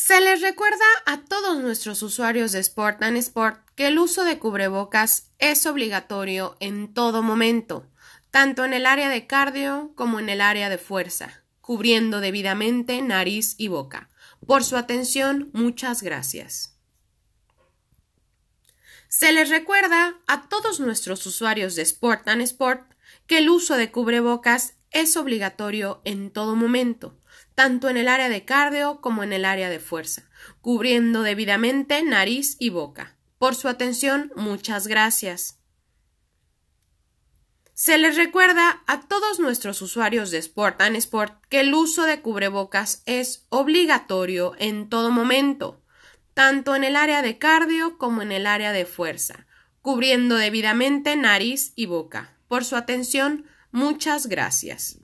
Se les recuerda a todos nuestros usuarios de Sport and Sport que el uso de cubrebocas es obligatorio en todo momento, tanto en el área de cardio como en el área de fuerza, cubriendo debidamente nariz y boca. Por su atención, muchas gracias. Se les recuerda a todos nuestros usuarios de Sport and Sport que el uso de cubrebocas es obligatorio en todo momento, tanto en el área de cardio como en el área de fuerza, cubriendo debidamente nariz y boca. Por su atención, muchas gracias. Se les recuerda a todos nuestros usuarios de Sport and Sport que el uso de cubrebocas es obligatorio en todo momento, tanto en el área de cardio como en el área de fuerza, cubriendo debidamente nariz y boca. Por su atención, muchas gracias.